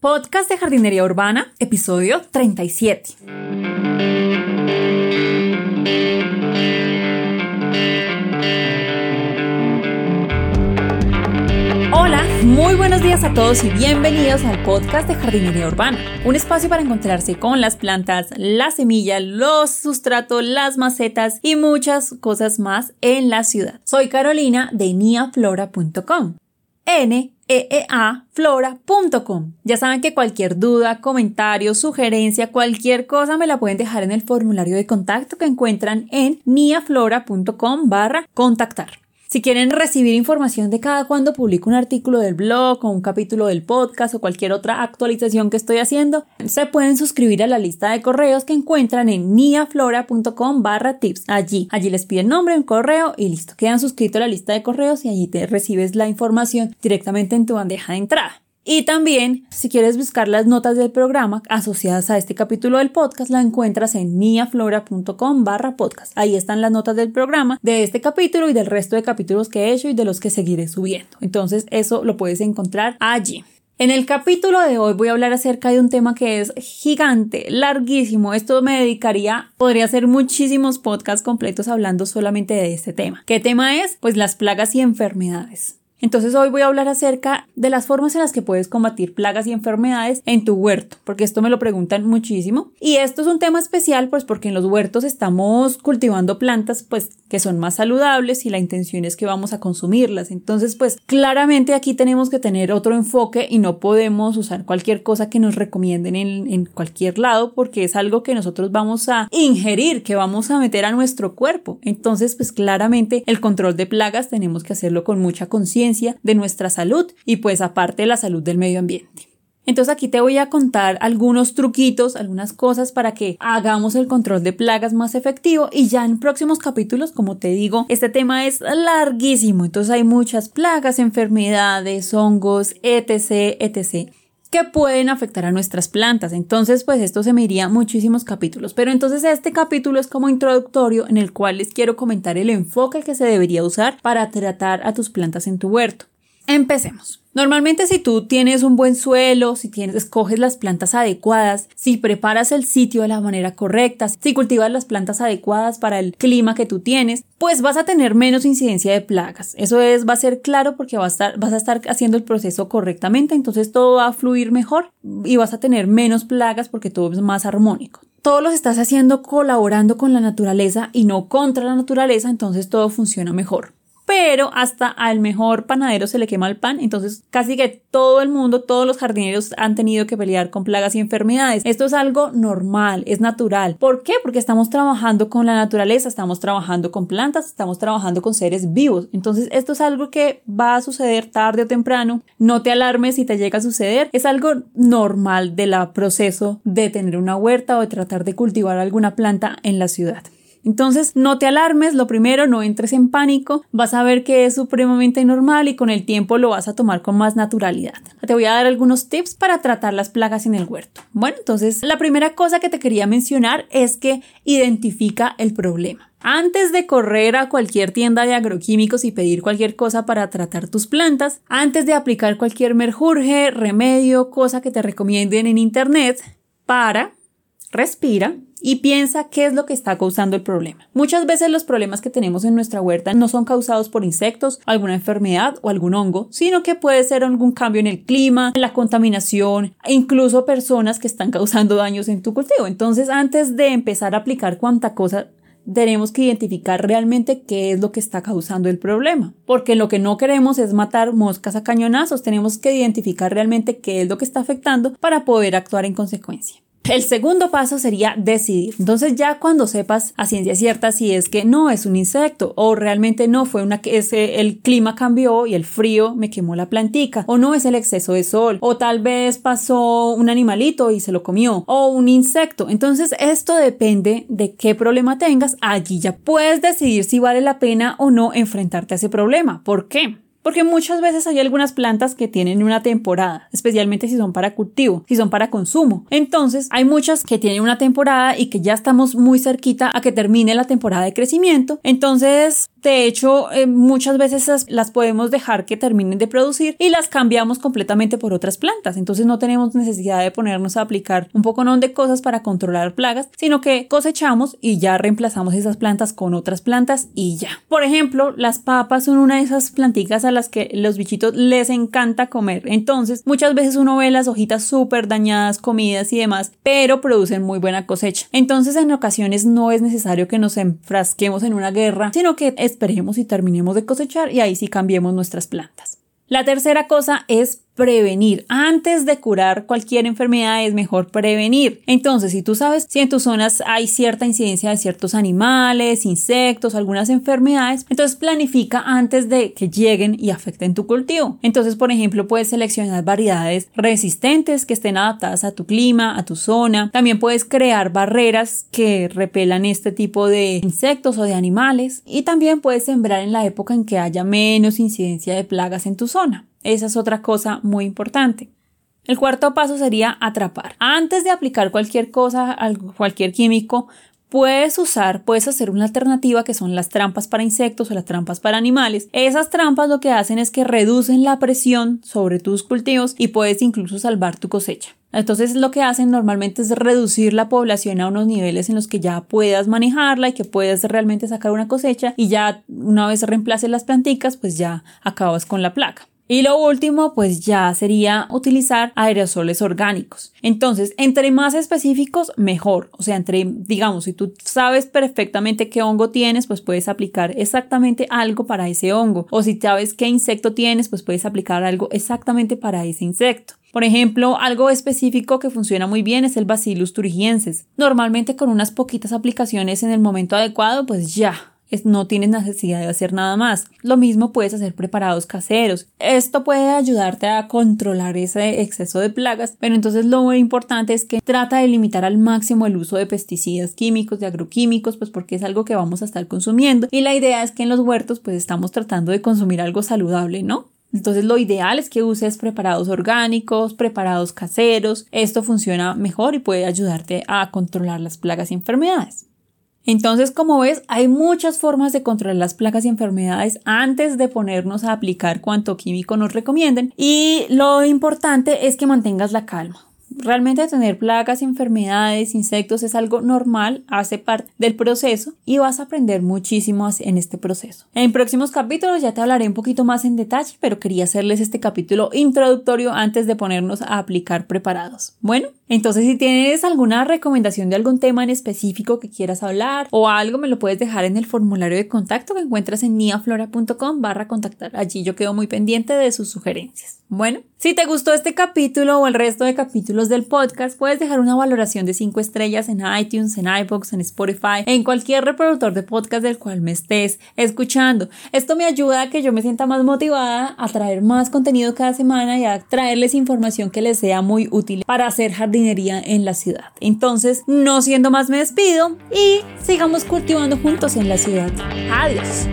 Podcast de Jardinería Urbana, episodio 37. Hola, muy buenos días a todos y bienvenidos al podcast de Jardinería Urbana, un espacio para encontrarse con las plantas, la semilla, los sustratos, las macetas y muchas cosas más en la ciudad. Soy Carolina de niaflora.com. N eeaflora.com. Ya saben que cualquier duda, comentario, sugerencia, cualquier cosa me la pueden dejar en el formulario de contacto que encuentran en niaflora.com barra contactar. Si quieren recibir información de cada cuando publico un artículo del blog o un capítulo del podcast o cualquier otra actualización que estoy haciendo, se pueden suscribir a la lista de correos que encuentran en niaflora.com barra tips. Allí, allí les piden nombre, un correo y listo. Quedan suscritos a la lista de correos y allí te recibes la información directamente en tu bandeja de entrada. Y también, si quieres buscar las notas del programa asociadas a este capítulo del podcast, la encuentras en niaflora.com barra podcast. Ahí están las notas del programa de este capítulo y del resto de capítulos que he hecho y de los que seguiré subiendo. Entonces, eso lo puedes encontrar allí. En el capítulo de hoy voy a hablar acerca de un tema que es gigante, larguísimo. Esto me dedicaría, podría hacer muchísimos podcasts completos hablando solamente de este tema. ¿Qué tema es? Pues las plagas y enfermedades. Entonces hoy voy a hablar acerca de las formas en las que puedes combatir plagas y enfermedades en tu huerto, porque esto me lo preguntan muchísimo. Y esto es un tema especial pues porque en los huertos estamos cultivando plantas pues que son más saludables y la intención es que vamos a consumirlas. Entonces pues claramente aquí tenemos que tener otro enfoque y no podemos usar cualquier cosa que nos recomienden en, cualquier lado porque es algo que nosotros vamos a ingerir, que vamos a meter a nuestro cuerpo. Entonces pues claramente el control de plagas tenemos que hacerlo con mucha conciencia de nuestra salud y pues aparte la salud del medio ambiente. Entonces aquí te voy a contar algunos truquitos, algunas cosas para que hagamos el control de plagas más efectivo y ya en próximos capítulos, como te digo, este tema es larguísimo, entonces hay muchas plagas, enfermedades, hongos, etc, etc que pueden afectar a nuestras plantas. Entonces, pues esto se me iría muchísimos capítulos. Pero entonces este capítulo es como introductorio en el cual les quiero comentar el enfoque que se debería usar para tratar a tus plantas en tu huerto. Empecemos. Normalmente si tú tienes un buen suelo, si tienes, escoges las plantas adecuadas, si preparas el sitio de la manera correcta, si cultivas las plantas adecuadas para el clima que tú tienes, pues vas a tener menos incidencia de plagas. Eso es, va a ser claro porque vas a estar, vas a estar haciendo el proceso correctamente, entonces todo va a fluir mejor y vas a tener menos plagas porque todo es más armónico todo lo estás haciendo colaborando con la naturaleza y no contra la naturaleza, entonces todo funciona mejor pero hasta al mejor panadero se le quema el pan, entonces casi que todo el mundo, todos los jardineros han tenido que pelear con plagas y enfermedades. Esto es algo normal, es natural. ¿Por qué? Porque estamos trabajando con la naturaleza, estamos trabajando con plantas, estamos trabajando con seres vivos. Entonces esto es algo que va a suceder tarde o temprano. No te alarmes si te llega a suceder. Es algo normal del proceso de tener una huerta o de tratar de cultivar alguna planta en la ciudad. Entonces, no te alarmes, lo primero, no entres en pánico, vas a ver que es supremamente normal y con el tiempo lo vas a tomar con más naturalidad. Te voy a dar algunos tips para tratar las plagas en el huerto. Bueno, entonces, la primera cosa que te quería mencionar es que identifica el problema. Antes de correr a cualquier tienda de agroquímicos y pedir cualquier cosa para tratar tus plantas, antes de aplicar cualquier merjurje, remedio, cosa que te recomienden en internet, para, respira, y piensa qué es lo que está causando el problema. Muchas veces los problemas que tenemos en nuestra huerta no son causados por insectos, alguna enfermedad o algún hongo, sino que puede ser algún cambio en el clima, en la contaminación incluso personas que están causando daños en tu cultivo. Entonces, antes de empezar a aplicar cuanta cosa tenemos que identificar realmente qué es lo que está causando el problema. Porque lo que no queremos es matar moscas a cañonazos, tenemos que identificar realmente qué es lo que está afectando para poder actuar en consecuencia. El segundo paso sería decidir. Entonces ya cuando sepas a ciencia cierta si es que no es un insecto o realmente no fue una que el clima cambió y el frío me quemó la plantica o no es el exceso de sol o tal vez pasó un animalito y se lo comió o un insecto. Entonces esto depende de qué problema tengas. Allí ya puedes decidir si vale la pena o no enfrentarte a ese problema. ¿Por qué? Porque muchas veces hay algunas plantas que tienen una temporada, especialmente si son para cultivo, si son para consumo. Entonces, hay muchas que tienen una temporada y que ya estamos muy cerquita a que termine la temporada de crecimiento. Entonces, de hecho, eh, muchas veces las podemos dejar que terminen de producir y las cambiamos completamente por otras plantas. Entonces no tenemos necesidad de ponernos a aplicar un poco de cosas para controlar plagas, sino que cosechamos y ya reemplazamos esas plantas con otras plantas y ya. Por ejemplo, las papas son una de esas plantitas a las que los bichitos les encanta comer. Entonces, muchas veces uno ve las hojitas súper dañadas, comidas y demás, pero producen muy buena cosecha. Entonces, en ocasiones no es necesario que nos enfrasquemos en una guerra, sino que esperemos y terminemos de cosechar y ahí sí cambiemos nuestras plantas. La tercera cosa es prevenir. Antes de curar cualquier enfermedad es mejor prevenir. Entonces, si tú sabes si en tus zonas hay cierta incidencia de ciertos animales, insectos, algunas enfermedades, entonces planifica antes de que lleguen y afecten tu cultivo. Entonces, por ejemplo, puedes seleccionar variedades resistentes que estén adaptadas a tu clima, a tu zona. También puedes crear barreras que repelan este tipo de insectos o de animales. Y también puedes sembrar en la época en que haya menos incidencia de plagas en tu zona. Esa es otra cosa muy importante. El cuarto paso sería atrapar. Antes de aplicar cualquier cosa, cualquier químico, puedes usar, puedes hacer una alternativa que son las trampas para insectos o las trampas para animales. Esas trampas lo que hacen es que reducen la presión sobre tus cultivos y puedes incluso salvar tu cosecha. Entonces lo que hacen normalmente es reducir la población a unos niveles en los que ya puedas manejarla y que puedas realmente sacar una cosecha y ya una vez reemplaces las planticas pues ya acabas con la plaga. Y lo último, pues ya sería utilizar aerosoles orgánicos. Entonces, entre más específicos, mejor. O sea, entre, digamos, si tú sabes perfectamente qué hongo tienes, pues puedes aplicar exactamente algo para ese hongo. O si sabes qué insecto tienes, pues puedes aplicar algo exactamente para ese insecto. Por ejemplo, algo específico que funciona muy bien es el Bacillus thuringiensis. Normalmente con unas poquitas aplicaciones en el momento adecuado, pues ya, no tienes necesidad de hacer nada más. Lo mismo puedes hacer preparados caseros. Esto puede ayudarte a controlar ese exceso de plagas, pero entonces lo importante es que trata de limitar al máximo el uso de pesticidas químicos, de agroquímicos, pues porque es algo que vamos a estar consumiendo y la idea es que en los huertos pues estamos tratando de consumir algo saludable, ¿no? Entonces lo ideal es que uses preparados orgánicos, preparados caseros. Esto funciona mejor y puede ayudarte a controlar las plagas y enfermedades. Entonces, como ves, hay muchas formas de controlar las plagas y enfermedades antes de ponernos a aplicar cuanto químico nos recomienden. Y lo importante es que mantengas la calma. Realmente tener plagas, enfermedades, insectos es algo normal, hace parte del proceso y vas a aprender muchísimo en este proceso. En próximos capítulos ya te hablaré un poquito más en detalle, pero quería hacerles este capítulo introductorio antes de ponernos a aplicar preparados. Bueno, entonces si tienes alguna recomendación de algún tema en específico que quieras hablar o algo, me lo puedes dejar en el formulario de contacto que encuentras en niaflora.com barra contactar. Allí yo quedo muy pendiente de sus sugerencias. Bueno, si te gustó este capítulo o el resto de capítulos del podcast, puedes dejar una valoración de 5 estrellas en iTunes, en iBox, en Spotify, en cualquier reproductor de podcast del cual me estés escuchando. Esto me ayuda a que yo me sienta más motivada a traer más contenido cada semana y a traerles información que les sea muy útil para hacer en la ciudad. Entonces, no siendo más, me despido y sigamos cultivando juntos en la ciudad. Adiós.